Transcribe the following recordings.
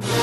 始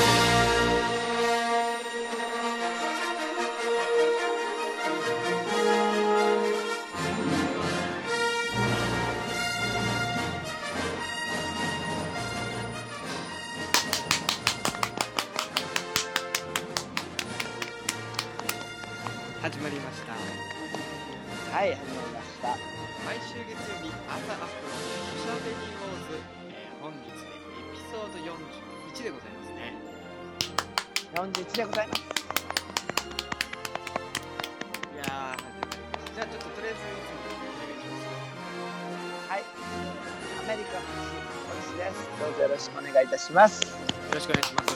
します。よろしくお願いします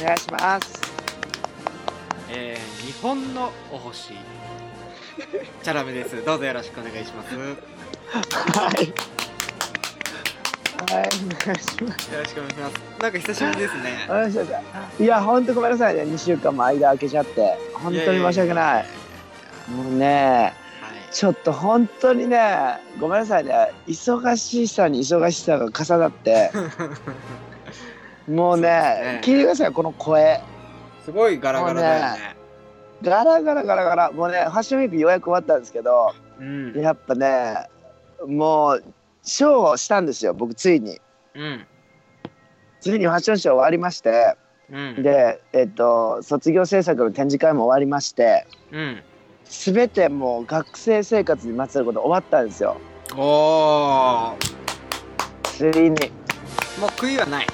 お願いします。えー、日本のお星チャラメですどうぞよろしくお願いしますよはい。はい、お願いします。ろしくお願いしますなんか久しぶりですねお願いします。いや、ほんとごめんなさいね。2週間も間空けちゃって。本当に申し訳ない。もうね、はいちょっと本当にね、ごめんなさいね。忙しさに忙しさが重なって、もうね、ね聞いてください、この声。すごいガラガラだよね。ガラガラガラガラ。もうね、ファッションウィークようやく終わったんですけど、うん。やっぱねもうショーをしたんですよ僕ついに。うん。ついにファッションショー終わりましてうん。でえっと卒業制作の展示会も終わりましてうん全てもう学生生活にまつわること終わったんですよ。おーついに。もう悔いはない。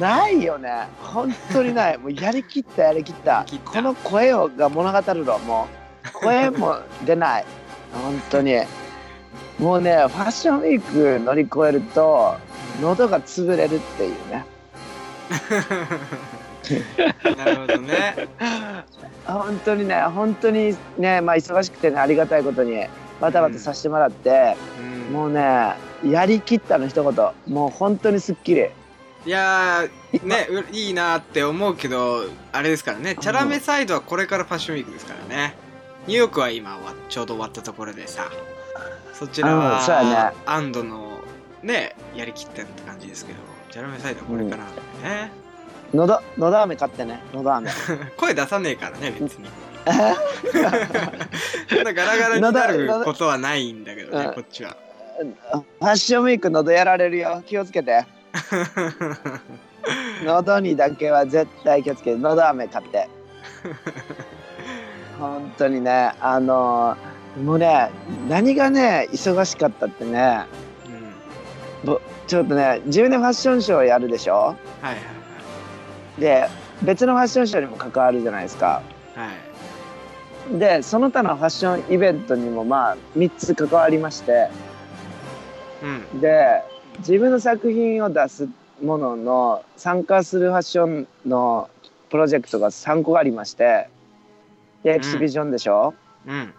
ないよね。本当にない。もうやりきったやりきった。やりきった。この声をが物語るのもう声も出ない。本当に。もうねファッションウィーク乗り越えると喉が潰れるっていうね なるほどね。本当にね本当にねまあ忙しくてねありがたいことにバタバタさせてもらって、うん。もうねやりきったの一言。もう本当にすっきり。いやーねういいなって思うけどあれですからね。チャラメサイドはこれからファッションウィークですからね。ニューヨークは今ちょうど終わったところでさ。そちらはね。安堵のねやりきったって感じですけどチャラメサイドはこれからなんでね、のどのど飴買ってね。のど飴。声出さねえからね別に。そんなガラガラになることはないんだけどねうん。こっちは。ファッションウィーク喉やられるよ。気をつけて。喉にだけは絶対気をつけて。のど飴買って。本当にねあのもうね何がね忙しかったってね。うん。ちょっとね自分でファッションショーやるでしょ？はいはいで別のファッションショーにも関わるじゃないですか。はい。はいでその他のファッションイベントにもまあ3つ関わりまして。うん。で自分の作品を出すものの参加するファッションのプロジェクトが3個ありまして。でエキシビジョンでしょ、うん。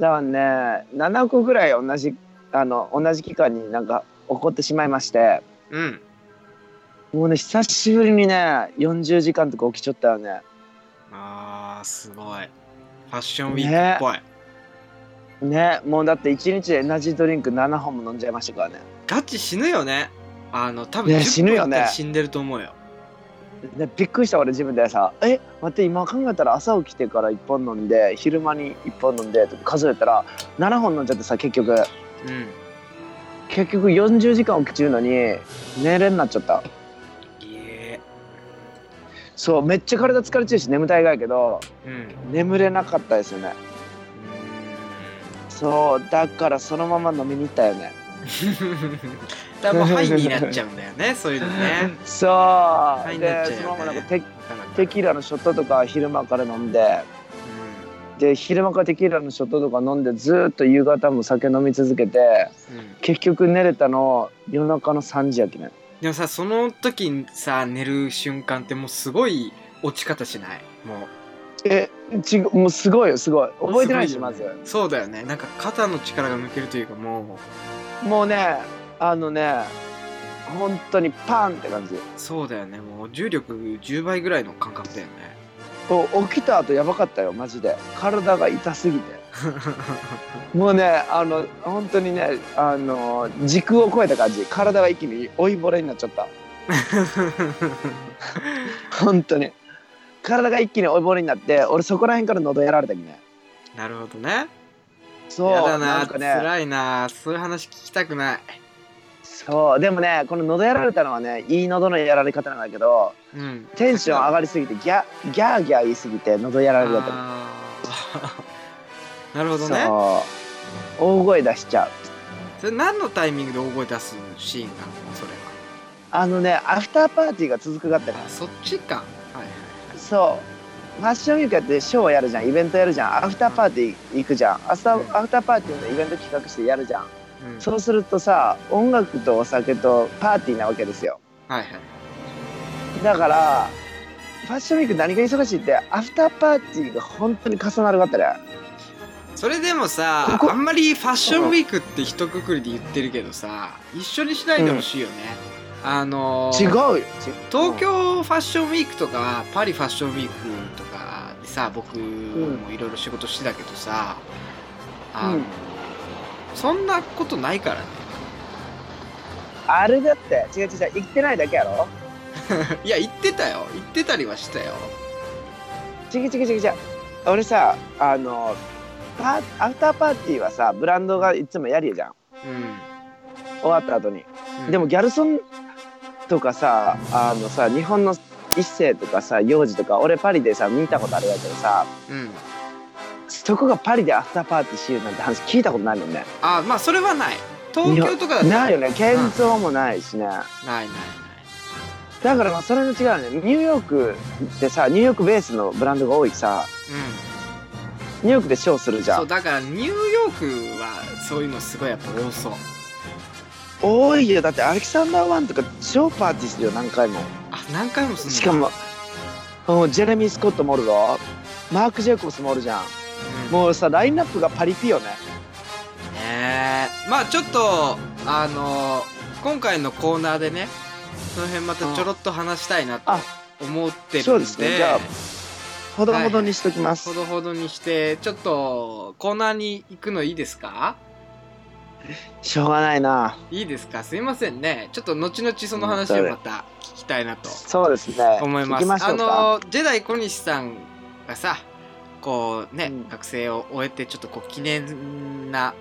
だからね7個ぐらい同じあの同じ期間になんか起こってしまいまして。うんもうね久しぶりにね40時間とか起きちゃったよね。あーすごい。ファッションウィークっぽい、ね。もうだって1日でエナジードリンク7本も飲んじゃいましたからね。ガチ死ぬよね。あの多分ね10死ぬよね。死んでると思うよ。でびっくりした俺自分でさ「え待って今考えたら朝起きてから1本飲んで昼間に1本飲んで」って数えたら7本飲んじゃってさ結局。うん。結局40時間起きちゅうのに寝れんなっちゃったそうめっちゃ体疲れちゃうし眠たいがやけどうん。眠れなかったですよね。そうだからそのまま飲みに行ったよね。多分ハイになっちゃうんだよねそういうのね。そう。いになっちゃうよね。でそのままなんかテテキーラのショットとか昼間から飲んでで昼間からテキーラのショットとか飲んでずーっと夕方も酒飲み続けてうん。うん結局寝れたの夜中の3時やきねでもさその時にさ寝る瞬間ってもうすごい落ち方しない？もう。えちもうすごいよすごい。覚えてないしまず。そうだよね。なんか肩の力が抜けるというかもう。もうねあのね本当にパンって感じ。そうだよね。もう重力10倍ぐらいの感覚だよね。お起きた後やばかったよマジで。体が痛すぎて もうねあの本当にねあの時空を超えた感じ。体が一気に追いぼれになっちゃった。本当に。体が一気におぼりになって俺そこら辺から喉やられたきね。なるほどね。そうやだななんかね。辛いなそういう話聞きたくない。そうでもねこの喉やられたのはねいい喉のやられ方なんだけどうん。テンション上がりすぎてギャギャーギャー言いすぎて喉やられるやったなるほどね。そう。大声出しちゃう。それ何のタイミングで大声出すシーンなの？それあのねアフターパーティーが続くがったからはあそっちか。はいはいそう。ファッションウィークやってショーやるじゃんイベントやるじゃん。アフターパーティー行くじゃん。アフターアフターパーティーのイベント企画してやるじゃん。うん。そうするとさ音楽とお酒とパーティーなわけですよ。はいはい。だからファッションウィーク何が忙しいってアフターパーティーが本当に重なるがったねそれでもさあんまりファッションウィークって一括りで言ってるけどさ一緒にしないでほしいよね、あのー違うよ。東京ファッションウィークとかパリファッションウィークとかでさ僕もいろいろ仕事してたけどさ、あのうん。そんなことないからね。あれだって。違う違う違う。行ってないだけやろ。いや言ってたよ。言ってたりはしたよ。違う違う違う違う。俺さあのパーアフターパーティーはさブランドがいつもやるじゃん。う終わった後に、ん、うん。でもギャルソンとかさあのさ日本の一世とかさ幼児とか俺パリでさ見たことあるやけどさうん。そこがパリでアフターパーティーしようなんて話聞いたことないもんね。あまあそれはない。東京とかだと。ないよね。建造もないしね、ないないない。だからまあそれの違うよね。ニューヨークってさニューヨークベースのブランドが多いさ。うニューヨークでショーするじん。ゃそうんだからニューヨークはそういうのすごいやっぱ多そう。多いよ。だってアレキサンダー・ワンとか超パーティーするよ何回も。あ何回もすんの？しかもうんジェレミー・スコットもおるぞ。マーク・ジェイコブスもおるじゃん。うん。もうさラインナップがパリピよね。ねえ。まあちょっとあの今回のコーナーでねその辺またちょろっと話したいなとあ思ってるんで。そうですね。じゃあほどほどにしときます、ほどほどにしてちょっとコーナーに行くのいいですか？しょうがないな。いいですか？すいませんね。ちょっと後々その話をまた聞きたいなとそうですね。思います。あのジェダイ小西さんがさこうね、うん。学生を終えてちょっとこう記念な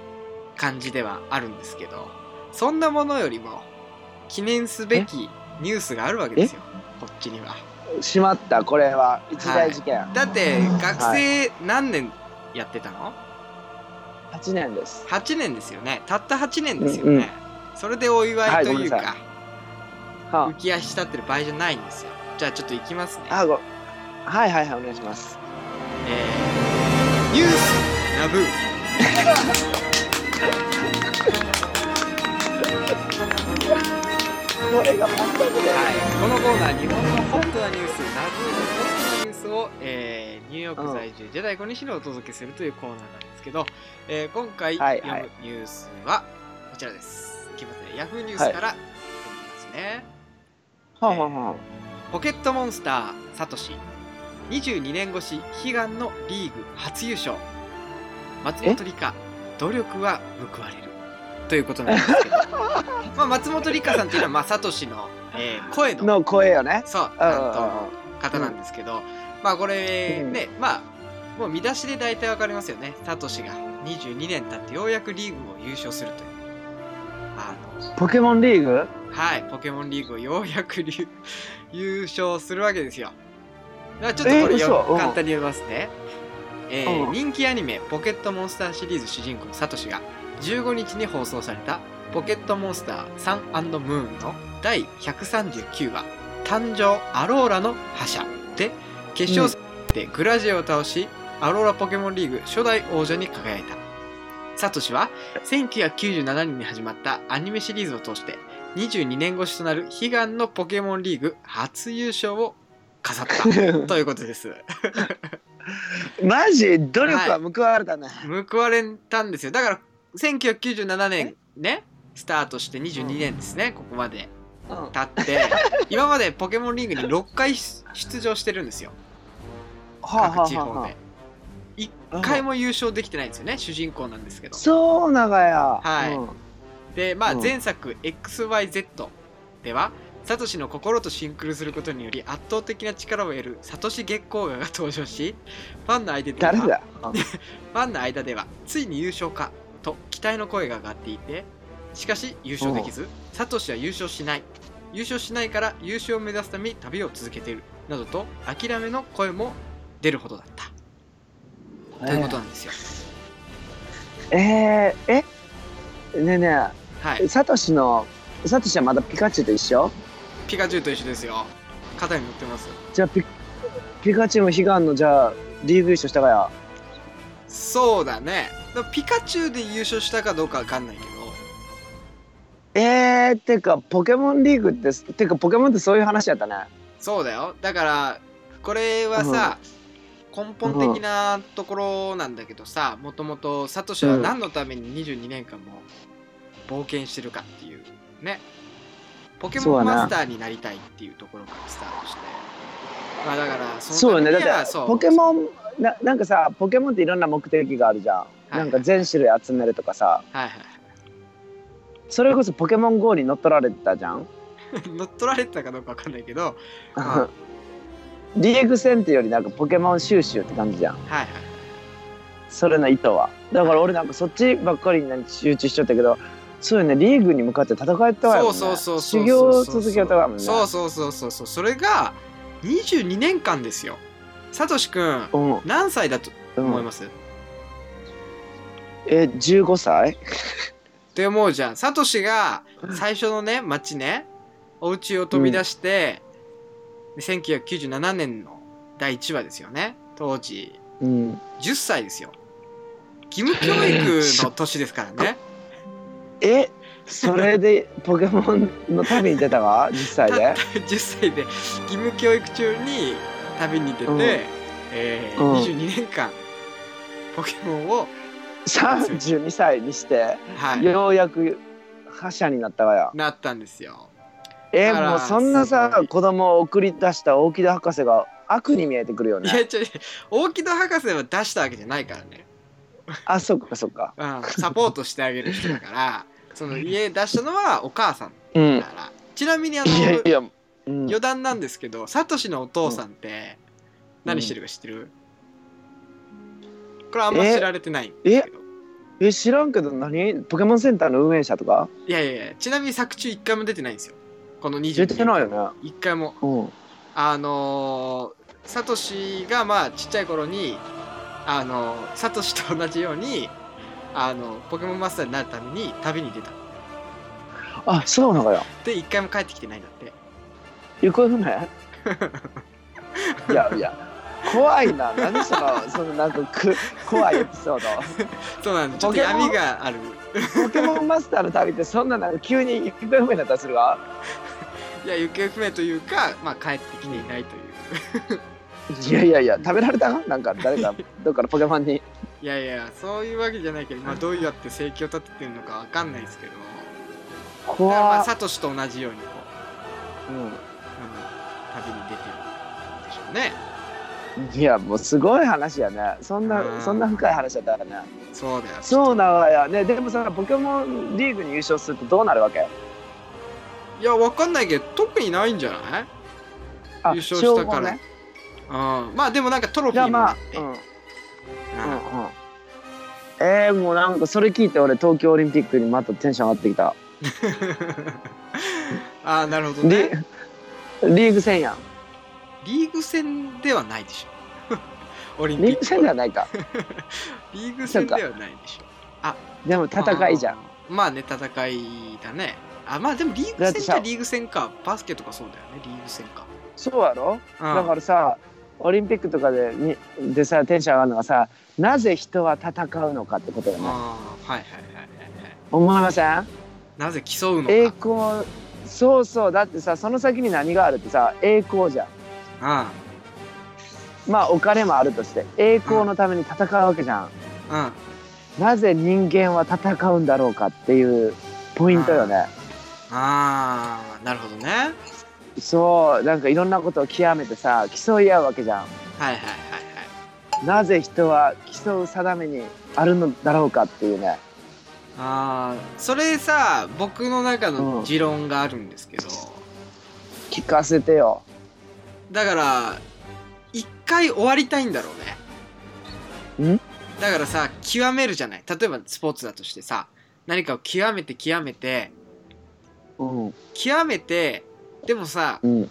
感じではあるんですけどそんなものよりも記念すべきニュースがあるわけですよ。こっちにはしまったこれは。一大事件、だって学生何年やってたの、8年です。8年ですよね。たった8年ですよね、うんうん。それでお祝いというか、はい浮き足立ってる場合じゃないんですよ。じゃあちょっといきますね。ああごはいはいはいお願いします。えー、ニュースナブー これが本当ではい、このコーナー日本のホットなニュースナブーのホットなニュースを、えーニューヨーク在住、ジェダイ小西にお届けするというコーナーなんですけど、えー今回はい読むニュースはこちらです。いきますねヤフーニュースから読みますね、はんはんはんポケットモンスターサトシ。22年越し悲願のリーグ初優勝松本里香努力は報われるということなんですけど。まあ松本里香さんっていうのはまあサトシの、えー声の。の声よね。そううん。担当の方なんですけど、まあこれうん。ね、まあもう見出しで大体わかりますよね。サトシが22年経ってようやくリーグを優勝するという。あのポケモンリーグ？はい、ポケモンリーグをようやくりゅ 優勝するわけですよ。ちょっとこれえーよ、嘘うん。簡単に読みますね。えーうん。人気アニメ「ポケットモンスター」シリーズ主人公サトシが15日に放送された「ポケットモンスターサンムーン」の第139話「誕生アローラの覇者」で決勝戦でグラジエを倒し、アローラポケモンリーグ初代王者に輝いた。サトシは1997年に始まったアニメシリーズを通して22年越しとなる悲願のポケモンリーグ初優勝を飾った ということです。マジ？努力は報われたね、報われたんですよ。だから1997年ね、スタートして22年ですね、ここまで。うん。経って、今までポケモンリーグに6回出場してるんですよ、はあ各地方はで。1回も優勝できてないんですよね、主人公なんですけど。そう長やはい。うん。で、まあ、うん。前作 XYZ ではサトシの心とシンクロすることにより圧倒的な力を得るサトシ月光河が登場しファンの間では誰だ？ファンの間ではついに優勝かと期待の声が上がっていてしかし優勝できずサトシは優勝しない。優勝しないから優勝を目指すために旅を続けている。などと諦めの声も出るほどだった。ということなんですよ。えー、えねえねはい。えサトシのサトシはまだピカチュウと一緒？ピカチュウと一緒ですよ。肩に乗ってます。じゃあピピカチュウも悲願のじゃあリーグ優勝したかやそうだね。ピカチュウで優勝したかどうかわかんないけど。えー、てかポケモンリーグっててかポケモンってそういう話やったね。そうだよ。だからこれはさ、根本的なところなんだけどさもともとサトシは何のために22年間も冒険してるかっていうね。ポケモンマスターになりたいっていうところからスタートして。まあだからそうよね。だってそう。ポケモンななんかさポケモンっていろんな目的があるじゃん、はいなんか全種類集めるとかさ。はいはいそれこそポケモン GO に乗っ取られてたじゃん。乗っ取られてたかどうかわかんないけど。は リーグ戦っていうよりなんかポケモン収集って感じじゃん。いはいそれの意図は。だから俺なんかそっちばっかりに集中しちゃったけどそうよねリーグに向かって戦えたわよ、ね、そうそうそうそう修行を続けたわもんね。そうそうそうそうそう。それが22年間ですよサトシくんうん。何歳だとうん思います、え15歳？って思うじゃん。サトシが最初のね町ねお家を飛び出して、で1997年の第1話ですよね。当時。うん。10歳ですよ。義務教育の年ですからね。えそれでポケモンの旅に出たわ？10歳で？10歳で義務教育中に旅に出て、うん。えーうん。22年間ポケモンを、32歳にしてはい、ようやく覇者になったわよなったんですよ。えだからもうそんなすさ子供を送り出した大木戸博士が悪に見えてくるよいやね違う違う。大木戸博士は出したわけじゃないからね。あそっかそっか。うん、サポートしてあげる人だからその家出したのはお母さんうんだから、ちなみにあのいやいや、うん、余談なんですけどサトシのお父さんって何してるか知ってる、これあんま知られてないんですけど。え知らんけど何？ポケモンセンターの運営者とか？いやいやいやちなみに作中一回も出てないんですよ。この22出てないよね。一回も。うん。あのーサトシがまあちっちゃい頃にあのーサトシと同じようにあのポケモンマスターになるために旅に出た。あそうなのよ。で一回も帰ってきてないんだ行方不明いやいや怖いな。何そのそのなんかく怖いエピソード。そうなんだ。ちょっと闇がある。ポケモンマスターの旅ってそんななんか急に行方不明になったりするわ？いや行方不明というか、まあ、帰ってきていないという。いやいやいや食べられた？なんか誰かどっかのポケモンに？いやいやそういうわけじゃないけど、まあ、どうやって生計を立ててるのかわかんないですけど。だからまあサトシと同じようにこう、う。うん、旅に出てるんでしょうね。ん、いやもうすごい話やね。そんうん。なそんな深い話だったらね。そうだよ。そうなわやね。でもさポケモンリーグに優勝するとどうなるわけ？いやわかんないけど特にないんじゃない？あ優勝したから。ね。うん。まあでもなんかトロフィーもあって、うん。うん。うんうん。えー、もうなんかそれ聞いて俺東京オリンピックにまたテンション上がってきた。ああなるほどリねリーグ戦やん。リーグ戦ではないでしょ。オリンピック。リーグ戦ではないか。リーグ戦ではないでしょ。でも戦いじゃん。まあね戦いだね。あまあでもリーグ戦じゃリーグ戦かバスケとかそうだよね。リーグ戦か。そうやろ？うん。だからさオリンピックとかでにでさテンション上がるのがさなぜ人は戦うのかってことよね。はいはいはいはいはい。思いません？なぜ競うのか。栄光そうそうだってさその先に何があるってさ栄光じゃん。あまあお金もあるとして栄光のために戦うわけじゃん、うん。なぜ人間は戦うんだろうかっていうポイントよね。あーなるほどね。はいそうなんかいろんなことを極めてさ競い合うわけじゃん。はいはいはい。なぜ人は競う定めにあるのだろうかっていうねあーそれさ僕の中の持論があるんですけど、聞かせてよ。だから一回終わりたいんだろうね。ん？だからさ極めるじゃない。例えばスポーツだとしてさ何かを極めて極めてうん。極めてでもさうん。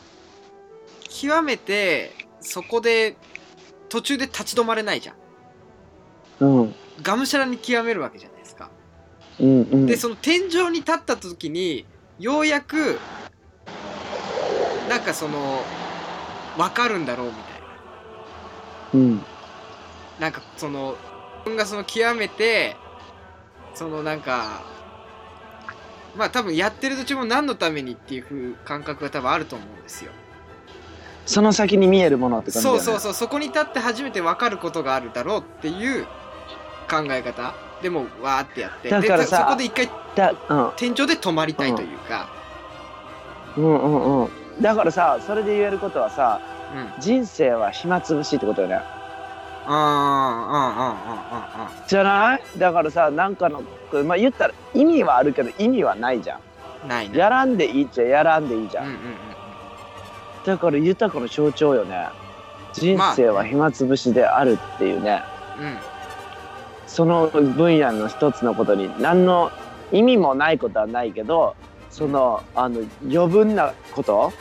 極めてそこで途中で立ち止まれないじゃん。うん。がむしゃらに極めるわけじゃないですかうんうん。でその天井に立った時にようやくなんかその分かるんだろうみたいうん。ななんかその自分がその極めてそのなんかまあ多分やってる途中も何のためにっていう風感覚が多分あると思うんですよ。その先に見えるものって感じね。そうそうそうそこに立って初めて分かることがあるだろうっていう考え方でもわーってやって。だからそこで一回だうん。天井で止まりたいというか、うん。うんうんだからさそれで言えることはさうん、うん、人生は暇つぶしってことよね。あじゃない？だからさなんかのまあ言ったら意味はあるけど意味はないじゃーないね。んやらんでいいっちゃやらんでいいじゃん、うんうんうんだから豊かの象徴よね。人生は暇つぶしであるっていうね、うんその分野の一つのことに何の意味もないことはないけどそのあの余分なこと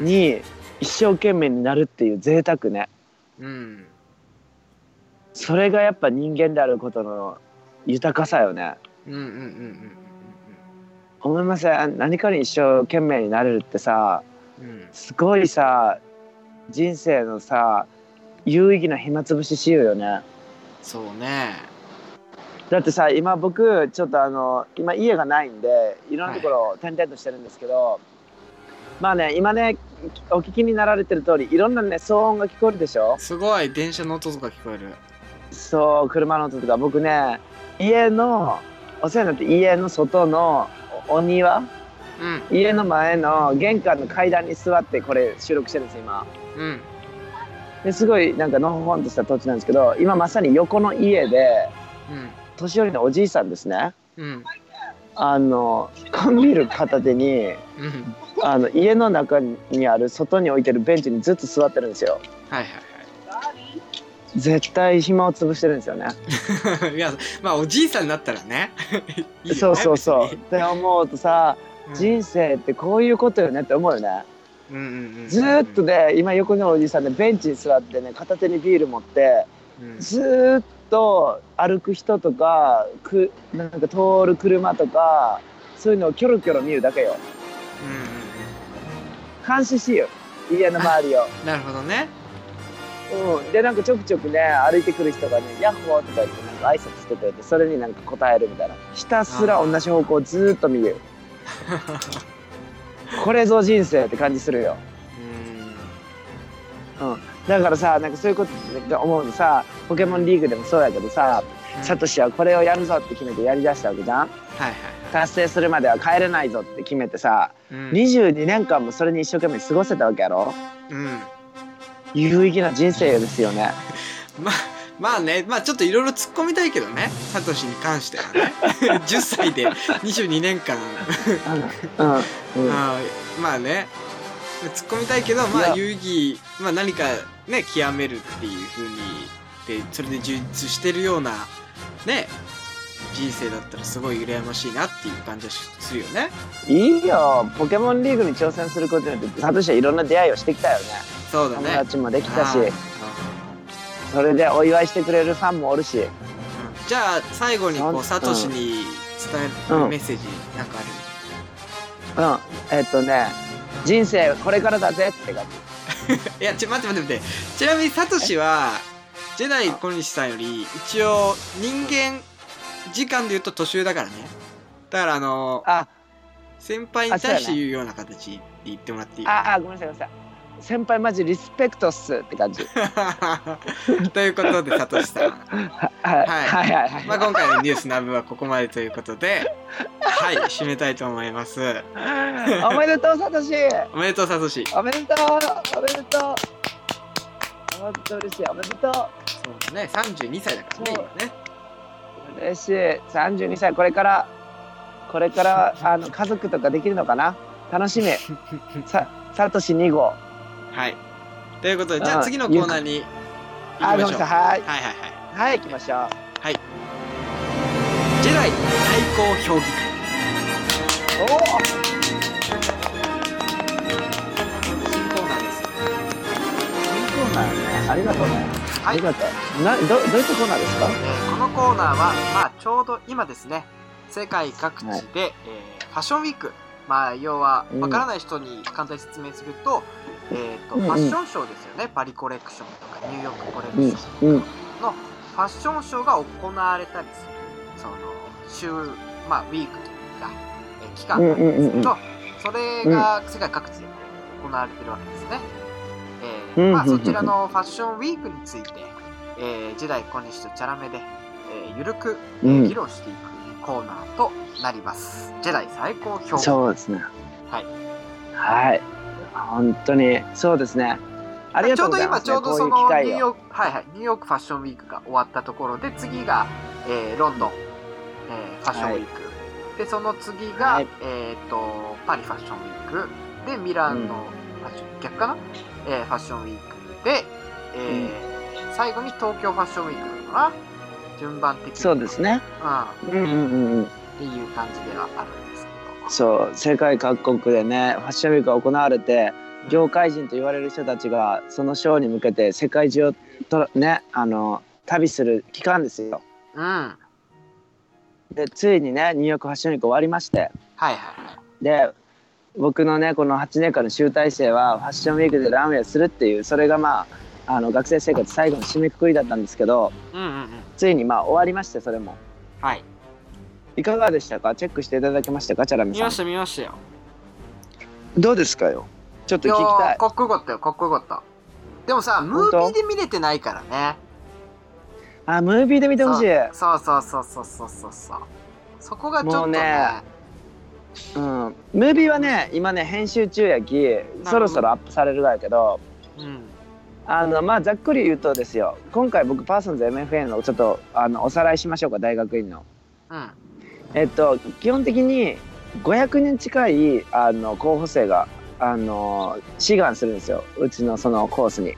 うん。に一生懸命になるっていう贅沢ね。うん。それがやっぱ人間であることの豊かさよね。うんうんうんうん思いません何かに一生懸命になれるってさうんうん。すごいさ人生のさ有意義な暇つぶししようよね。そうねだってさ今僕ちょっとあの今家がないんでいろんなところを転々としてるんですけど、まあね今ねお聞きになられてる通りいろんなね騒音が聞こえるでしょ？すごい電車の音とか聞こえる。そう車の音とか。僕ね家のお世話になって家の外のおお庭？うん。家の前の玄関の階段に座ってこれ収録してるんです今。うん。ですごいなんかのほほんとした土地なんですけど今まさに横の家でうん年寄りのおじいさんですね。うん。あの缶ビール片手にうん。あの家の中にある外に置いてるベンチにずっと座ってるんですよ。はいはい絶対暇を潰してるんですよね。は いいやまあおじいさんになったらね。ねそうそうそう。って思うとさうん。人生ってこういうことよねって思うよね。うんうんうんずーっとね今横のおじいさんでベンチに座ってね片手にビール持ってうん。ずーっと歩く人とかくなんか通る車とかそういうのをキョロキョロ見るだけよ。うんうん監視しよう家の周りを、うんなるほどね。うん、でなんかちょくちょくね歩いてくる人がね「ヤッホー」とか言ってなんか挨拶してくれてそれになんか答えるみたいな。ひたすら同じ方向をずーっと見る。これぞ人生って感じするよ。うんだからさなんかそういうことが思うとさポケモンリーグでもそうやけどさサトシはこれをやるぞって決めてやりだしたわけじゃん。はいはいはい。達成するまでは帰れないぞって決めてさうん。22年間もそれに一生懸命過ごせたわけやろ？うん。有意義な人生ですよね。まあまあねまあちょっといろいろ突っ込みたいけどねサトシに関してはね。10歳で22年間。うん。うん、まあね突っ込みたいけどまあ有意義、まあ、何かね極めるっていう風にでそれで充実してるようなね人生だったらすごい羨ましいなっていう感じはしするよね。いいよ。ポケモンリーグに挑戦することによってサトシはいろんな出会いをしてきたよね。友そうだね。達もできたし。それでお祝いしてくれるファンもおるし。うん。じゃあ最後にこうう。んサトシに伝えるうん。メッセージなんかある？うん。えっとね人生これからだぜって感じ いやちょ待って待って待って。ちなみにサトシはジェダイ小西さんより一応人間時間で言うと年上だからね。だからあのあ。先輩に対して言うような形で言ってもらっていい？ああごめんなさいごめんなさい先輩マジリスペクトっすって感じ。ということでサトシさん、ははい。はいはいはい。まあ、今回のニュースナブはここまでということではい締めたいと思います。おめでとうサトシ。おめでとうサトシ。おめでとうおめでとう。本当嬉しいおめでとう。そうだね。32歳だからね今ね。嬉しい。32歳これからこれからあの家族とかできるのかな？楽しみ。さサトシ2号はい。ということでじゃああ次のコーナーに行きましょう。はい。はいはいはい。はい行きましょう。ジェダイ対抗評議会。おお新コーナーです新コーナーね。ありがとうね。あはい。りがとう。などどういったコーナーですか？えーこのコーナーは、まあ、ちょうど今ですね世界各地で、はい。えーファッションウィークまあ要はうん。わからない人に簡単に説明すると,、えーとファッションショーですよね。パリコレクションとかニューヨークコレクうんションうん。のファッションショーが行われたりするその週、まあ、ウィークというか、えー期間なんですけど、それが世界各地で行われてるわけですね。えーまあ、そちらのファッションウィークについて、えー、ジェダイ小西とチャラメで、えーゆるく、えーうん。議論していくコーナーとなります。ジェダイ最高評価。そうですね。はい。はい。本当にそうですね。ありがとうございます、ね、ちょうど今ちょうどそのニューヨーク、はいはい、ニューヨークファッションウィークが終わったところで、次が、えーロンドン、えーファッションウィーク。で、その次が、はい。えっ、と、パリファッションウィーク。で、ミランのファッション、逆かな、えーファッションウィークで、えー最後に東京ファッションウィークなのかな？順番的に。そうですねうん。うんうんっていう感じではあるんですけど。そう世界各国でねファッションウィークが行われて業界人と言われる人たちがそのショーに向けて世界中をとねあの旅する期間ですようん。はいでついにねニューヨークファッションウィーク終わりましてはいはい。で僕のねこの8年間の集大成はファッションウィークでランウェイをするっていうそれがまああの学生生活最後の締めくくりだったんですけどうんうんうん。ついにまあ終わりましてそれも。はい。いかがでしたか？チェックしていただけましたか？チャラメさん。見ました見ましたよ。どうですかよ？ちょっと聞きたい。ーかっこよかったよかっこよかった。でもさムービーで見れてないからね。あムービーで見てほしい。そうそうそうそうそうそう。そうそこがちょっとね。もうねうん、ムービーはね今ね編集中やきそろそろアップされるがやけどうんあのまあざっくり言うとですよ。今回僕パーソンズ MFA のちょっとあのおさらいしましょうか大学院の。うん。えっと基本的に500人近いあの候補生があの志願するんですよ。うちのそのコースに。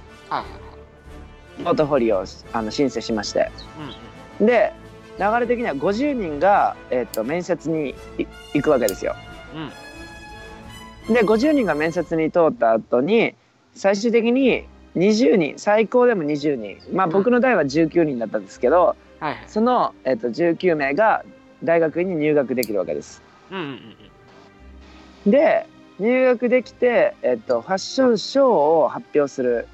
ポートフォリオをあの申請しまして。はいうん。で流れ的には50人が、えっと面接にい行くわけですよ。うん。で50人が面接に通った後に最終的に20人最高でも20人。まあ僕の代は19人だったんですけどはいはい。その、えっと19名が大学院に入学できるわけです。うんうんうんで入学できて、えっとファッションショーを発表する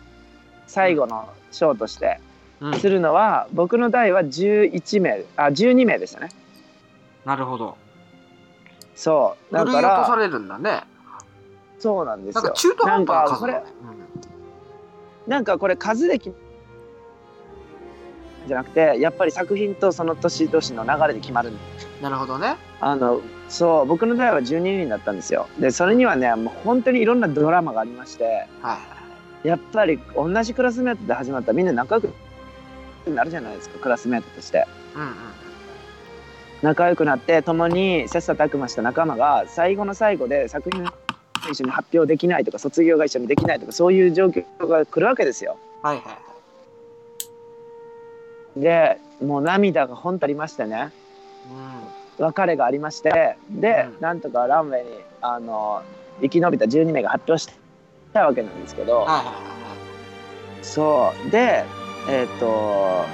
最後のショーとしてうん。するのは僕の代は11名あ12名でしたね。なるほど。そう。だから落とされるんだね。そうなんですよ。なんか中途半端な数だねなんかこれ数できじゃなくてやっぱり作品とその年々の流れで決まる。うんなるほどね。あのそう僕の代は12人だったんですよ。でそれにはねもう本当にいろんなドラマがありましてはい。はいやっぱり同じクラスメートで始まったらみんな仲良くなるじゃないですかクラスメートとして。うんうん。仲良くなって共に切磋琢磨した仲間が最後の最後で作品を一緒に発表できないとか卒業が一緒にできないとかそういう状況が来るわけですよ。はいはいはい。でもう涙が本当ありましてね。う別れがありましてで、うん。なんとかランウェイにあの生き延びた12名が発表したわけなんですけど、んはいはいはい。そう。でえっ、と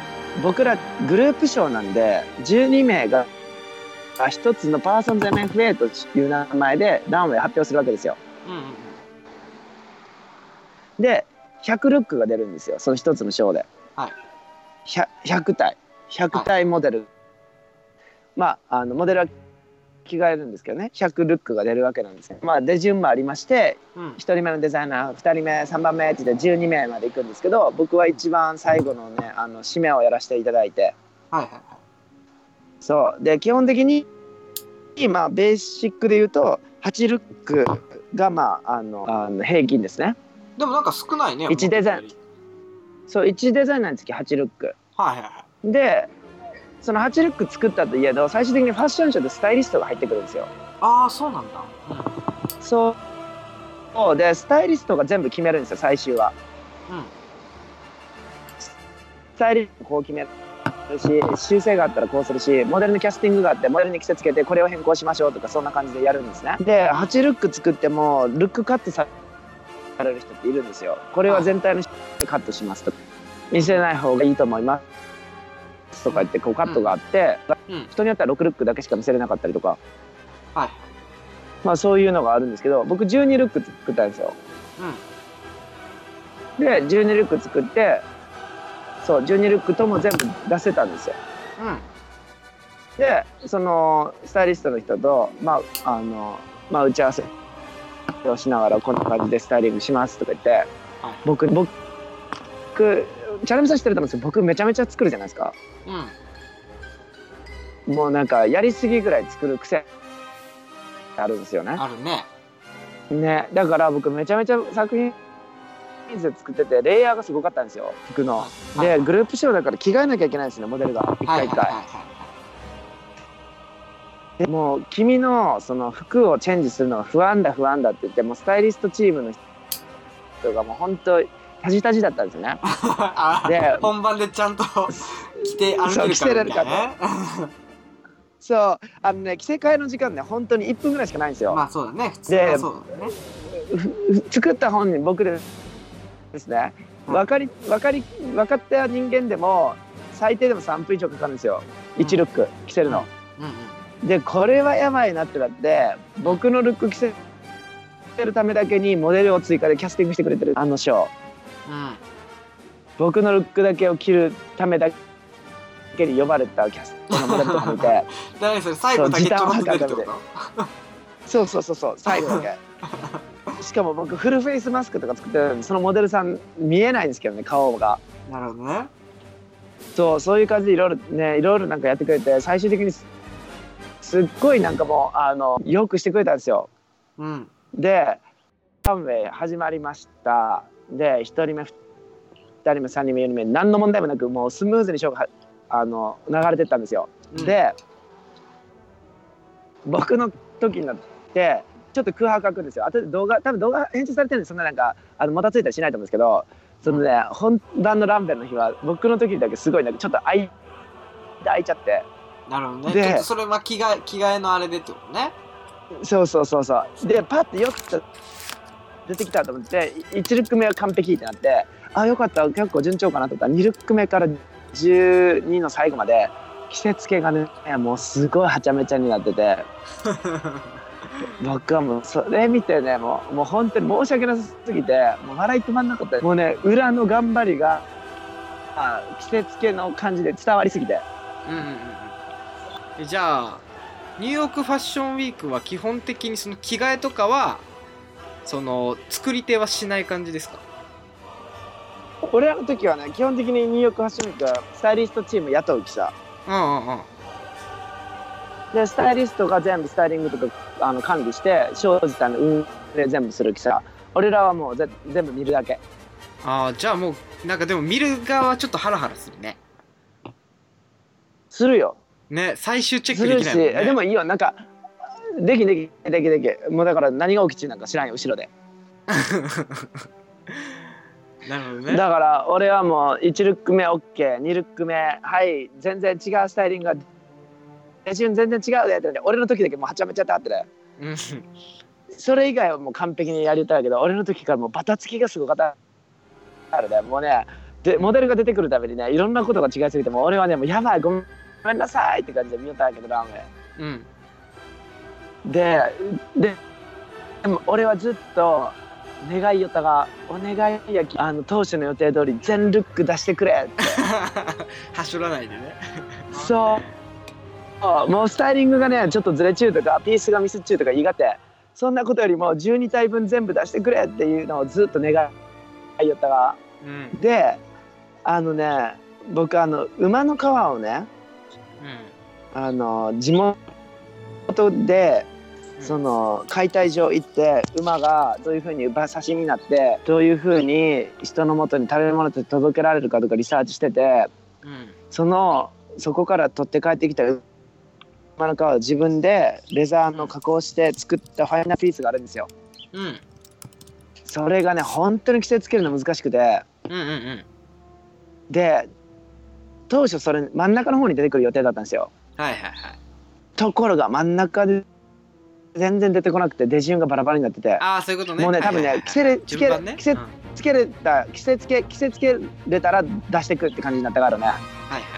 僕らグループ賞なんで12名があ一つのパーソンズ MFA という名前でランウェイ発表するわけですよ。うんうんうん。で100ルックが出るんですよその一つの賞で。はい。100, 100体。100体モデル、まああのモデルは着替えるんですけどね。100ルックが出るわけなんですよ。まあ出順もありましてうん。1人目のデザイナー2人目3番目って言って12名まで行くんですけど僕は一番最後のねあの締めをやらせていただいて。はいはいはいそう。で基本的にまあベーシックで言うと8ルックがまああのあの平均ですね。でもなんか少ないね一デザイン。そう1デザイナーにつき8ルック。りはいはいはい。でその8ルック作ったといえど最終的にファッションショーでスタイリストが入ってくるんですよ。ああそうなんだ、そう。そうでスタイリストが全部決めるんですよ最終は。うん。スタイリストこう決めるし修正があったらこうするしモデルのキャスティングがあってモデルに着せつけてこれを変更しましょうとかそんな感じでやるんですね。で8ルック作ってもルックカットされる人っているんですよ。これは全体のカットしますと見せない方がいいと思いますとか言ってこうカットがあって、うん。人によっては6ルックだけしか見せれなかったりとか。はい。まあそういうのがあるんですけど僕12ルック作ったんですよ。うん。で12ルック作ってそう12ルックとも全部出せたんですよ。うん。でそのスタイリストの人とまああのまあ打ち合わせをしながらこんな感じでスタイリングしますとか言って、僕僕チャレンジさせてると思うんですけど僕めちゃめちゃ作るじゃないですか。うん。もうなんかやりすぎぐらい作る癖あるんですよね。あるね。ね。だから僕めちゃめちゃ作品数作っててレイヤーがすごかったんですよ服の。でグループ仕様だから着替えなきゃいけないんですねモデルが。一回一回。でもう君のその服をチェンジするのが不安だ不安だって言ってもうスタイリストチームの人がもう本当タジタジだったんですよね。あで本番でちゃんと着て歩けるそう着てられるかねそうあのね着せ替えの時間ね本当に1分ぐらいしかないんですよ、まあそうだね。普通はそうだね。作った本人僕でですね。うん分かり分かり分かった人間でも最低でも3分以上かかるんですよ。1ルック着せるの、でこれはやばいなってなって僕のルック着せるためだけにモデルを追加でキャスティングしてくれてるあのショー。うん。僕のルックだけを着るためだけに呼ばれたキャストのモデルとか見て。何それ最後だけちょろっと出るってこと？そうそうそうそう最後だけ しかも僕フルフェイスマスクとか作ってるのにそのモデルさん見えないんですけどね顔が。なるほどね。そうそういう感じでいろいろねいろいろなんかやってくれて最終的にすすっごいなんかもうあのよくしてくれたんですよ。うん。でランウェイ始まりました。で1人目2人目3人目4人目何の問題もなくもうスムーズにショーがあの流れてったんですよ、うん。で僕の時になってちょっと空白空くんですよ。あとで動画多分動画編集されてるんでそんななんかあのもたついたりしないと思うんですけどそのね本番のランベルの日は僕の時だけすごいなんかちょっと開い開いちゃって。なるほどね。でちょっとそれは着替え着替えのあれでってことね。そうそうそうそう。でパッてよく出てきたと思って1ルック目は完璧ってなってあよかった。結構順調かなと思ったら2ルック目から12の最後まで季節系がねもうすごいはちゃめちゃになってて 僕はもうそれ見てねもうもう本当に申し訳なさすぎてもう笑い止まんなかったもうね裏の頑張りがあ季節系の感じで伝わりすぎて。うんうんうん。じゃあニューヨークファッションウィークは基本的にその着替えとかはその作り手はしない感じですか？俺らの時はね基本的にニューヨークファッションウィークはスタイリストチーム雇うきさ。うんうんうん。でスタイリストが全部スタイリングとかあの管理して生じたの運営全部するきさ俺らはもうぜ全部見るだけ。ああじゃあもうなんかでも見る側はちょっとハラハラするね。するよ。ね最終チェッするし、クできないもんね。でもいいよ。なんかできできできでき。もうだから何が起きちなんか知らんよ後ろで。なるほどね。だから俺はもう1ルック目 OK2 ルック目はい全然違うスタイリングが手順全然違うでって言って俺の時だけもうはちゃめちゃってあって。ねうんそれ以外はもう完璧にやりたいけど俺の時からもうバタつきがすごかったあるね。もうねでモデルが出てくるためにねいろんなことが違いすぎてもう俺はねもうやばいごめんなさいって感じで見よったんやけどランウェうん。イでででも俺はずっと願いよったがお願いやきあの当初の予定通り全ルック出してくれって。はしょらないでね。そうもうスタイリングがねちょっとずれちゅうとかピースがミスっちゅうとか言いがってそんなことよりも12体分全部出してくれっていうのをずっと願いよったがうん。であのね僕あの馬の皮をねあの地元でうんその解体場行って馬がどういうふうに馬刺しになってどういうふうに人のもとに食べ物として届けられるかとかリサーチしててうん。そのそこから取って帰ってきた馬の皮を自分でレザーの加工して作ったファイナーピースがあるんですよ。うん。それがね本当に規制つけるの難しくて。うんうんうん。で当初それ真ん中の方に出てくる予定だったんですよ。はいはいはい。ところが真ん中で全然出てこなくて出順がバラバラになってて。ああそういうことね。もうね多分ね規制れつけ順番ね。規制うんつけれた規制つけ規制つけれたら出してくって感じになったからね。はいはいはい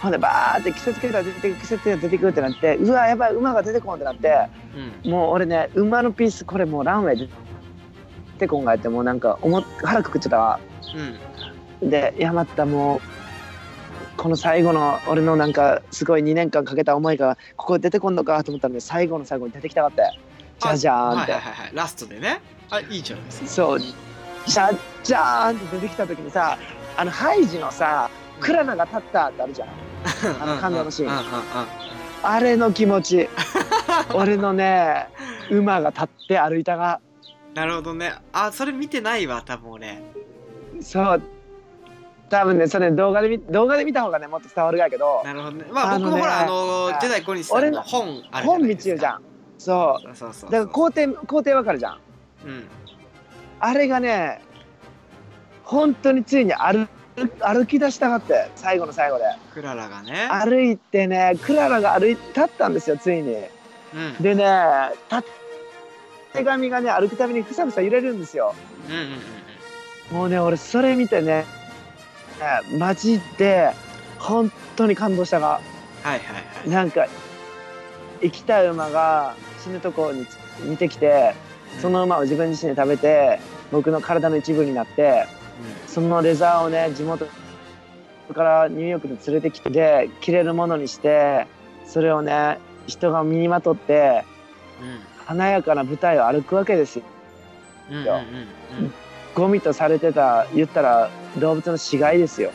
ほんでバーって季節つけたら出てくる季節つけたら出てくるってなってうわやばい馬が出てこんってなってはいうん。もう俺ね馬のピースこれもうランウェイ出てこんがやってもうなんか思っ腹くくっちゃったわ。うん。でいやまたもうこの最後の俺のなんかすごい2年間かけた思いがここ出てこんのかと思ったので最後の最後に出てきたかって。じゃじゃーんって、はいはいはいはい。ラストでね。あいいじゃないですか。そう。じゃじゃーんって出てきた時にさあのハイジのさクラナが立ったってあるじゃん あの感動のシーン。あれの気持ち。俺のね馬が立って歩いたが。なるほどね。あそれ見てないわ多分俺。そう。多分ねそれ動画で見動画で見た方がねもっと伝わるがけど。なるほどね。まあ僕もほらあのジェダイ小西さん俺のの本ある本ないですか。道じゃん。そう。そうそうそうだから工程工程わかるじゃん。うん。あれがね本当についに歩歩き出したがって最後の最後で。クララがね。歩いてねクララが歩い立ったんですよついに。うん。でね立手紙がね歩くたびにふさふさ揺れるんですよ。うんうんうんもうね俺それ見てねねマジで本当に感動したが。はいはいはい。なんか生きた馬が死ぬとこに見てきてその馬を自分自身で食べて僕の体の一部になってそのレザーをね地元からニューヨークに連れてきてで着れるものにしてそれをね人が身にまとってうん華やかな舞台を歩くわけですよ。ゴミとされてた言ったら動物の死骸ですよ。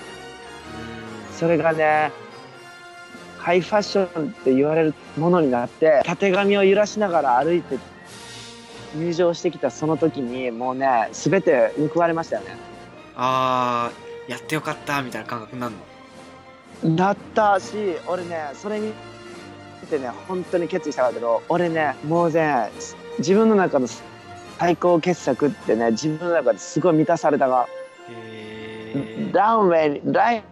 それがねハイファッションって言われるものになってたてがみを揺らしながら歩いて入場してきたその時にもうね全て報われましたよねあーやってよかったみたいな感覚になるの？なったし俺ねそれ見てね本当に決意したんだけど俺ねもうね自分の中の最高傑作ってね自分の中ですごい満たされたがランウェイライン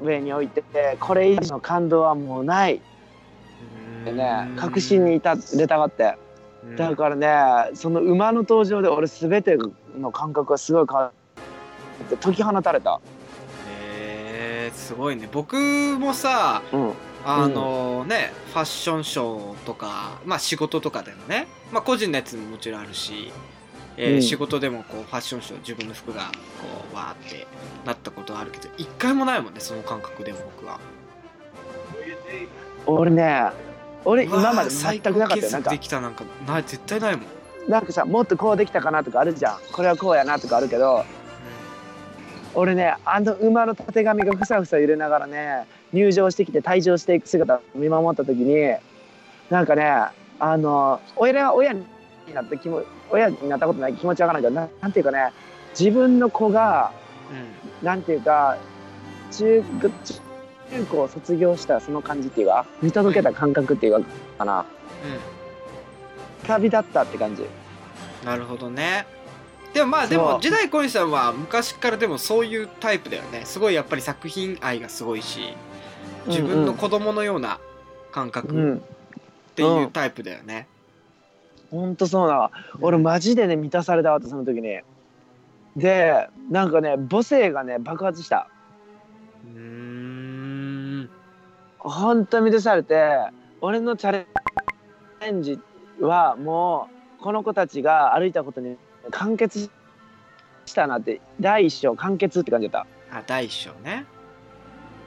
ウェイにおいてこれ以上の感動はもうない。ってね確信に至れたがって。うん。だからねその馬の登場で俺全ての感覚がすごい変わって解き放たれた。へーすごいね。僕もさうん。あのね、ファッションショーとかまあ仕事とかでもねまあ個人のやつももちろんあるし、えーうん。仕事でもこうファッションショー自分の服がこうわーってなったことはあるけど一回もないもんねその感覚でも僕は。俺ね俺今まで全くなかったよ。なんかできたなんかない絶対ないもん、なんかさもっとこうできたかなとかあるじゃん。これはこうやなとかあるけど俺ねあの馬のたてがみがふさふさ揺れながらね入場してきて退場していく姿を見守った時になんかねあの親は親になった気も親になったことない気持ちわからないけどななんていうかね自分の子がうん。なんていうか中中中高を卒業したその感じっていうか見届けた感覚っていうかな。う旅立ったって感じ。んなるほどねでもまあでも時代小西さんは昔からでもそういうタイプだよね。すごいやっぱり作品愛がすごいし自分の子供のような感覚っうん。ていうタイプだよね、ほん。とそうだわ。俺マジでね満たされたわってその時に。でなんかね母性がね爆発した。うーん。ほんと満たされて俺のチャレンジはもうこの子たちが歩いたことに完結したなって第一章完結って感じだった。あ第一章ね。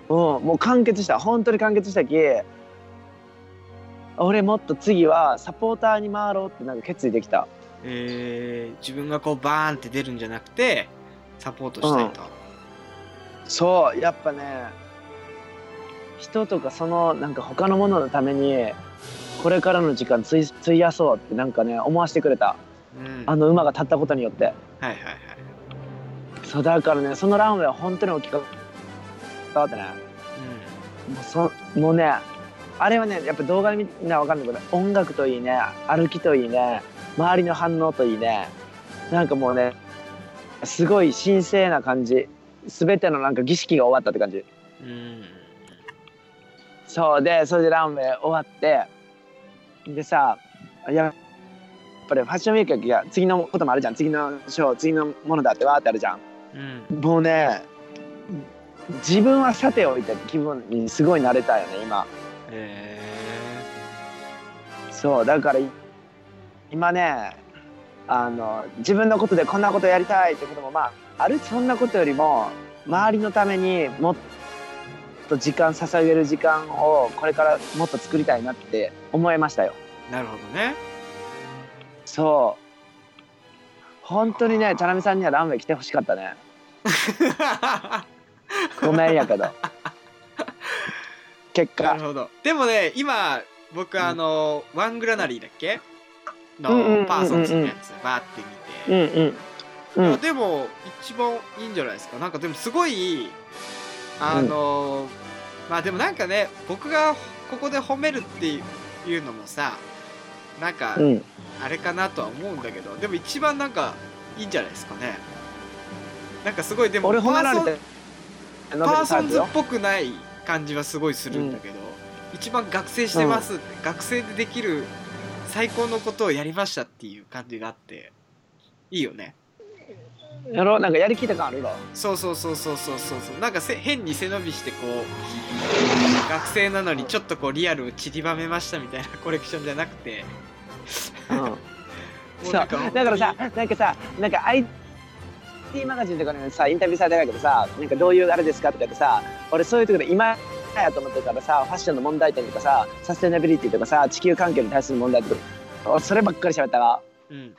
うん、もう完結した。本当に完結したき俺もっと次はサポーターに回ろうってなんか決意できた。えー、自分がこうバーンって出るんじゃなくてサポートしたいと、そうやっぱね人とかそのなんか他のもののためにこれからの時間費費やそうってなんかね思わせてくれたうん。あの馬が立ったことによって。はいはいはい。そうだからねそのランウェイは本当に大きかったってね。もうそもうねあれはねやっぱ動画でみんなわかるんだけど音楽といいね歩きといいね周りの反応といいねなんかもうねすごい神聖な感じ。全てのなんか儀式が終わったって感じ。うん。そうでそれでランウェイ終わってでさやっぱりファッションウィークが次のこともあるじゃん。次のショー次のものだってわーってあるじゃん。うん。もうね自分はさておいて気分にすごい慣れたよね今。へそうだからい今ねあの自分のことでこんなことやりたいってこともまああるそんなことよりも周りのためにもっと時間捧げる時間をこれからもっと作りたいなって思いましたよ。えなるほどねそう。本当にねチャラミさんにはランウェイ来てほしかったね。ごめんやけど結果。なるほど。でもね今僕うん。あの、ワングラナリーだっけ？うんうんうんうんのパーソンズのやつバーって見て、うんうん。うん。でも一番いいんじゃないですか？なんかでもすごいあの、まあでもなんかね僕がここで褒めるっていうのもさなんかうん。あれかなとは思うんだけどでも一番なんかいいんじゃないですかね。なんかすごいでもパーソン Parsons っぽくない感じはすごいするんだけど、一番学生してますって、学生でできる最高のことをやりましたっていう感じがあっていいよねやろなんかやりきった感あるろそうそうそうそうそうそう。そうなんかせ変に背伸びしてこう学生なのにちょっとこうリアルを散りばめましたみたいな コレクションじゃなくて。うん。もそうだからさなんかさなんか IT マガジンとかにさインタビューされたけどさなんかどういうあれですかとかってさ俺そういうところで今やと思ってるからさファッションの問題点とかさサステナビリティとかさ地球環境に対する問題とか俺そればっかり喋ったわ。うん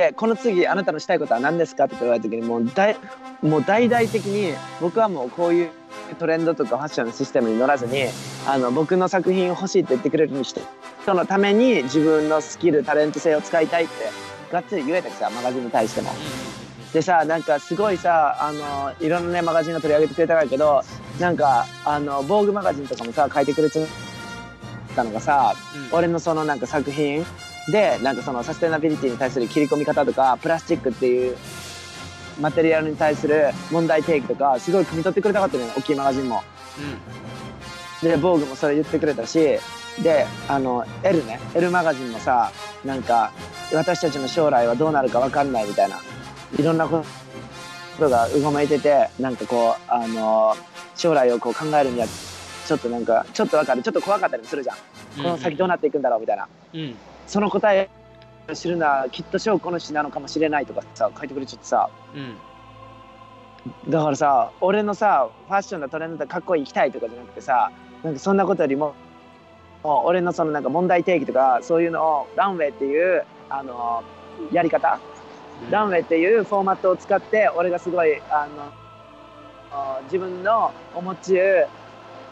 でこの次あなたのしたいことは何ですかって言われた時にもう大もう大々的に僕はもうこういうトレンドとかファッションのシステムに乗らずにあの僕の作品を欲しいって言ってくれる人人のために自分のスキルタレント性を使いたいってがっつり言えたきさマガジンに対しても。でさなんかすごいさあのいろんなねマガジンが取り上げてくれたんだけどなんかあの防具マガジンとかもさ書いてくれてたのがさうん俺のそのなんか作品でなんかそのサステナビリティに対する切り込み方とかプラスチックっていうマテリアルに対する問題提起とかすごい汲み取ってくれたかったのよ大きいマガジンも。で防具もそれ言ってくれたしであの L ね。L マガジンもさなんか私たちの将来はどうなるか分かんないみたいないろんなことがうごめいててなんかこうあの将来をこう考えるにはちょっとなんかちょっと分かる。ちょっと怖かったりもするじゃんうん。この先どうなっていくんだろうみたいな。うんその答えを知るのはきっと証拠主なのかもしれないとかさ書いてくれちゃってさ。うん。だからさ俺のさファッションのトレンドでかっこいい行きたいとかじゃなくてさなんかそんなことよりももう俺のそのなんか問題提起とかそういうのをランウェイっていうあのやり方？ランウェイっていうフォーマットを使って俺がすごいあのあ自分の思っち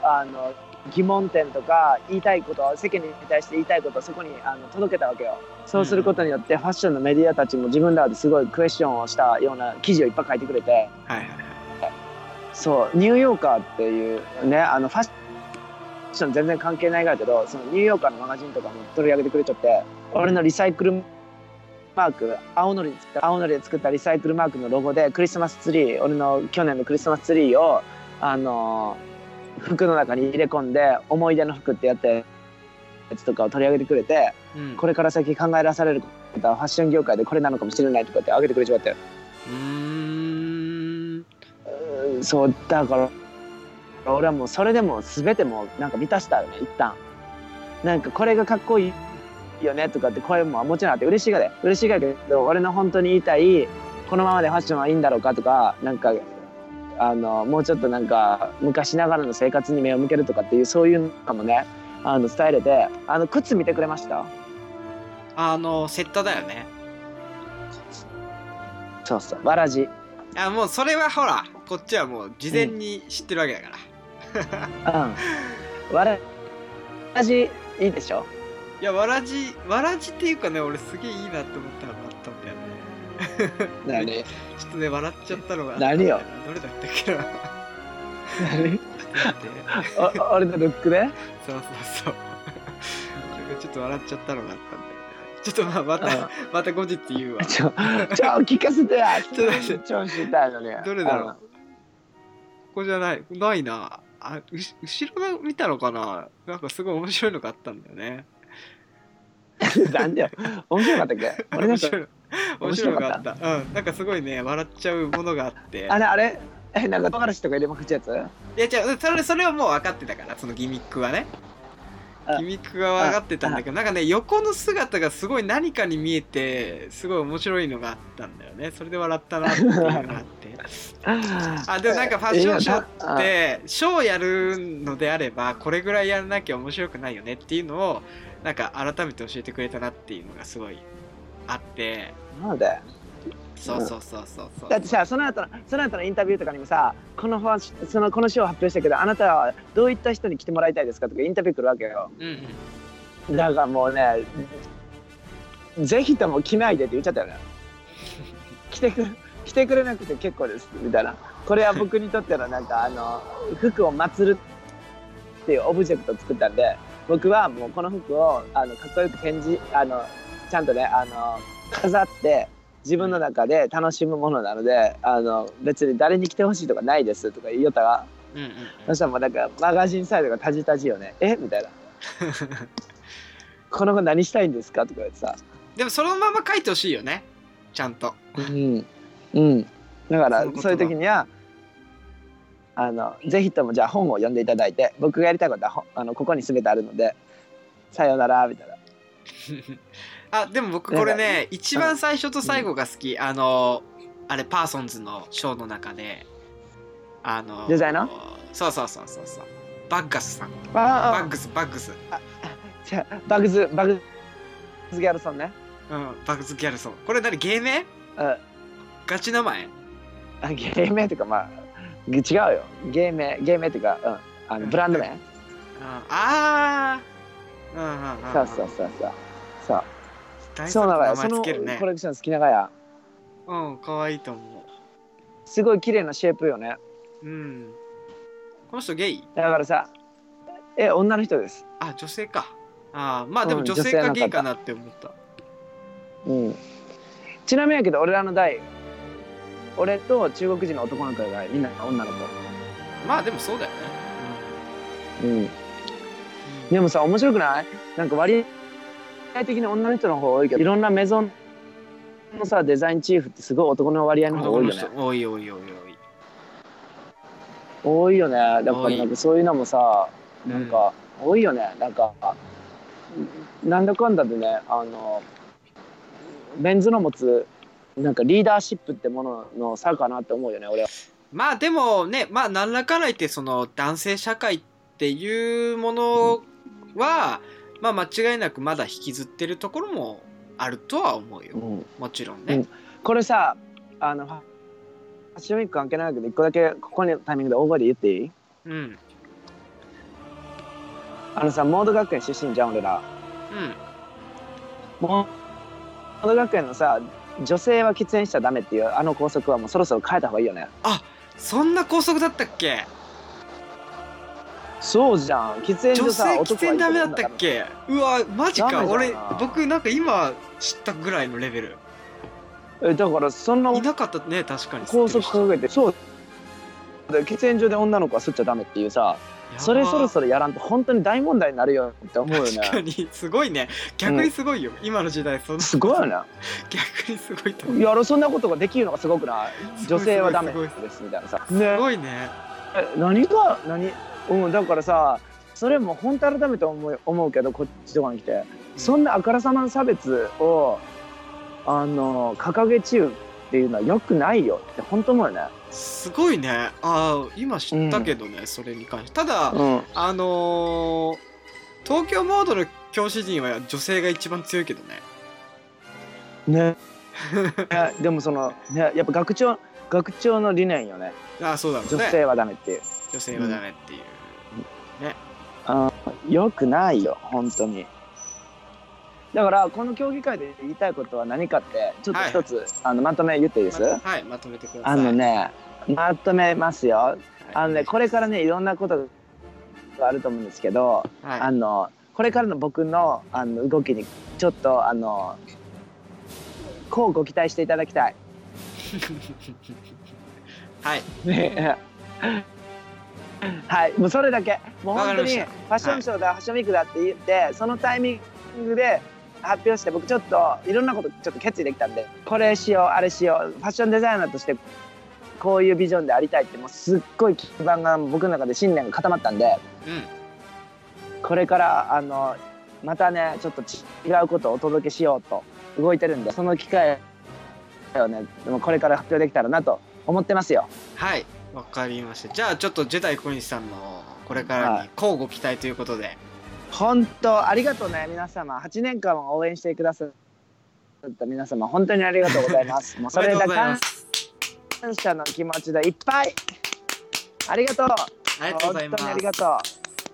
あの疑問点とか言いたいこと世間に対して言いたいことをそこにあの届けたわけよ。そうすることによってファッションのメディアたちも自分らですごいクエスチョンをしたような記事をいっぱい書いてくれて。はいはいはい。そうニューヨーカーっていうねあのファッション全然関係ないがやけどそのニューヨーカーのマガジンとかも取り上げてくれちゃって俺のリサイクルマーク青のりで作った青のりで作ったリサイクルマークのロゴでクリスマスツリー俺の去年のクリスマスツリーをあの服の中に入れ込んで思い出の服ってやってやつとかを取り上げてくれてうん。これから先考えらされることはファッション業界でこれなのかもしれないとかってあげてくれちまって。うーん。うんそうだから俺はもうそれでも全てもうなんか満たしたよね一旦。なんかこれがかっこいいよねとかって声ももちろんあって嬉しいがで嬉しいがけど俺の本当に言いたいこのままでファッションはいいんだろうかとかなんかあのもうちょっとなんか昔ながらの生活に目を向けるとかっていうそういうのもねあの伝えれてあの靴見てくれました？あのセットだよね。そうそうわらじ。あもうそれはほらこっちはもう事前に知ってるわけだから、うん。わらじいいでしょ？いやわらじわらじっていうかね俺すげえいいなって思ったのがあったんだよね。何ちょっとね笑っちゃったのが何よ？どれだったっけな。何？ちょっと待って。お俺のルックでそうそうそう。ちょっと笑っちゃったのがあったんだよねちょっとまあまたまた後日言うわ。ちょ、ちょ、聞かせてや。ちょっと超知りたいのに。どれだろう？ここじゃない。ないな。あうし後ろの見たのかな？なんかすごい面白いのがあったんだよね。うん。なんでよ。面白かったっけ？俺なんか 面白い面白いのがあった。うん。なんかすごいね笑っちゃうものがあって。あれあれ？え、なんか唐辛子とか入れまくっちゃうやいや違う。それそれはもう分かってたからそのギミックはね。あギミックが分かってたんだけどなんかね横の姿がすごい何かに見えてすごい面白いのがあったんだよね。それで笑ったなっていうのがあって。つ あでもなんかファッションショーーってショーやるのであればこれぐらいやらなきゃ面白くないよねっていうのをなんか改めて教えてくれたなっていうのがすごいあって。なんで？そうそうそうそう。そうだってさその後のその後のインタビューとかにもさこのそのこの賞を発表したけどあなたはどういった人に来てもらいたいですかとかインタビュー来るわけよ。うんうん。だからもうねぜひとも来ないでって言っちゃったよね。来てく来てくれなくて結構ですみたいな。これは僕にとってのなんかあの服を祀るっていうオブジェクトを作ったんで僕はもうこの服をあのかっこよく展示あのちゃんとねあの飾って自分の中で楽しむものなのであの別に誰に来てほしいとかないですとか言いよったがうんうんそしたらもうなんかマガジンサイドがタジタジよね。え？みたいな。この子何したいんですかとか言ってさ。でもそのまま書いてほしいよね。ちゃんと。うん。うん。だからそういう時にはあのぜひともじゃあ本を読んでいただいて僕がやりたいことはほあのここに全てあるのでさようならみたいなあでも僕これね一番最初と最後が好き、あのあれパーソンズのショーの中であのデザイナー？そうそうそうそうそう。バッガスさん。ああ。バッグスバッグス。じゃあバグズバグズギャルソンね。うんバッグスギャルソン。これ何芸名？うんガチ名前？あ芸名というかまあ違うよ。芸名芸名というか、うん、あのブランド名？うん。あーうんうんうんそうそうそうそう。そう。大そうなのよ。そのコレクション好きながや。うん可愛いと思すごい綺麗なシェイプよね。ううん。この人ゲイ？だからさえ女の人です。あ女性か。あーまあでもうん女性かゲイかなって思った。うん。ちなみにやけど俺らの代俺と中国人の男の子がみんな女の子。まあでもそうだよね。うん。うんでもさ面白くない？なんか割合的に女の人の方多いけどいろんなメゾンのさデザインチーフってすごい男の割合の方多いよね。多い多い多い多い多い。よね。だか多いらなんかそういうのもさなんか多いよね。なんかなんだかんだでねあのメンズの持つなんかリーダーシップってものの差かなって思うよね俺は。まあでもねまあ何らかないってその男性社会っていうものは、まあ間違いなくまだ引きずってるところもあるとは思うよ。うん。もちろんね。うん、これさあのファッションウィーク関係ないけど一個だけここのタイミングで大声で言っていいうんあのさモード学園出身じゃん俺らうんモード学園のさ女性は喫煙しちゃダメっていうあの校則はもうそろそろ変えた方がいいよねそんな校則だったっけそうじゃん。喫煙所女性喫煙ダメだったっけ？うわマジか。ダメだ俺な僕なんか今知ったぐらいのレベル。えだからそんないなかったね確かに。校則掲げて。そう。で喫煙所で女の子は吸っちゃダメっていうさそれそろそろやらんと本当に大問題になるよって思うよね。確かにすごいね。逆にすごいよ、今の時代そんな。すごいよね。逆にすごいと思う。いやそんなことができるのがすごくない？すごい女性はダメですみたいなさ。すねごいね。え何が何？うんだからさそれも本当改めて思う思うけどこっちとかに来て。そんなあからさまな差別をあの掲げちゅうっていうのはよくないよ。って本当思うよね。すごいね。ああ今知ったけどね、それに関して。ただ、うん。あのー東京モードの教師陣は女性が一番強いけどね。ね。えでもそのねやっぱ学長学長の理念よね。ああそうだね。女性はダメっていう。女性はダメっていう、あよくないよ本当に。だからこの競技会で言いたいことは何かってちょっと一つ、あのまとめ言っていいです、まはいまとめてください。あのねまとめますよ。はい。あのねこれからねいろんなことがあると思うんですけどはい。あのこれからの僕のあの動きにちょっとあのこうご期待していただきたい。はい。ね はい、もうそれだけ。もう本当にファッションショーだ、ファッションウィークだって言って、そのタイミングで発表して、僕ちょっといろんなことちょっと決意できたんで、これしよう、あれしよう、ファッションデザイナーとしてこういうビジョンでありたいって、もうすっごい基盤が僕の中で信念が固まったんで、うんこれからあのまたね、ちょっと違うことをお届けしようと動いてるんで、その機会をね、でもこれから発表できたらなと思ってますよ。はいわかりました。じゃあちょっとジェダイ小西さんのこれからに交互期待ということで。本当ありがとうね皆様。8年間も応援してくださった皆様本当にありがとうございます。もうそれだ感ます謝の気持ちでいっぱい。ありがとう。ありがとうございます本当にありがと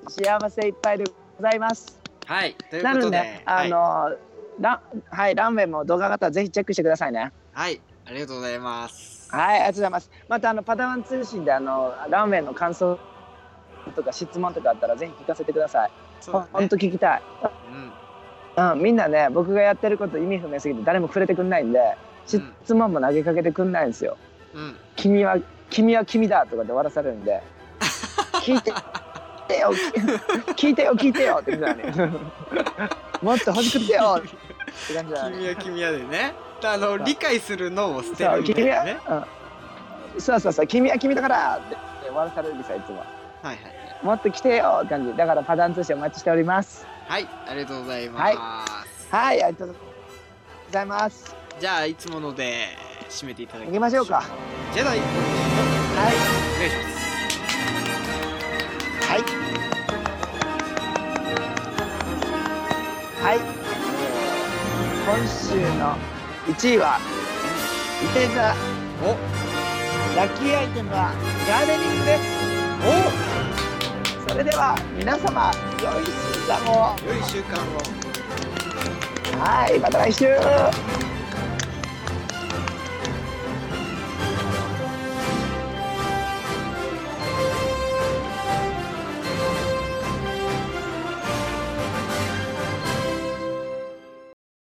う。幸せいっぱいでございます。はいというなことで。ので、あの、ランはいランウェイも動画型ぜひチェックしてくださいね。はい、はい、ありがとうございます。はいありがとうございます。またあのパタワン通信であのランウェイの感想とか質問とかあったらぜひ聞かせてください、本当聞きたい。うん。うん、みんなね僕がやってること意味不明すぎて誰も触れてくんないんで質問も投げかけてくんないんですよ。うん「君は君は君だ」とかで終わらされるんで「聞いててよ。聞いてよ聞いてよ」って言ってたのにもっと欲しくてよって感じだね。君は君はでねあの理解するのを捨てるみたいなねうん、そうそうそう「君は君だから」って終わらされるんですよいつも。はいはいもっと来てよって感じ。だからパターン通信お待ちしております。はいありがとうございます、はい。はいありがとうございます。じゃあいつもので締めていただきましょうか。ジェダイ。はい。お願いします。はい。はい。今週の1位は、伊手座。お。ラッキーアイテムはガーデニングです。それでは皆様、良い週間を。良い習慣を。はい、また来週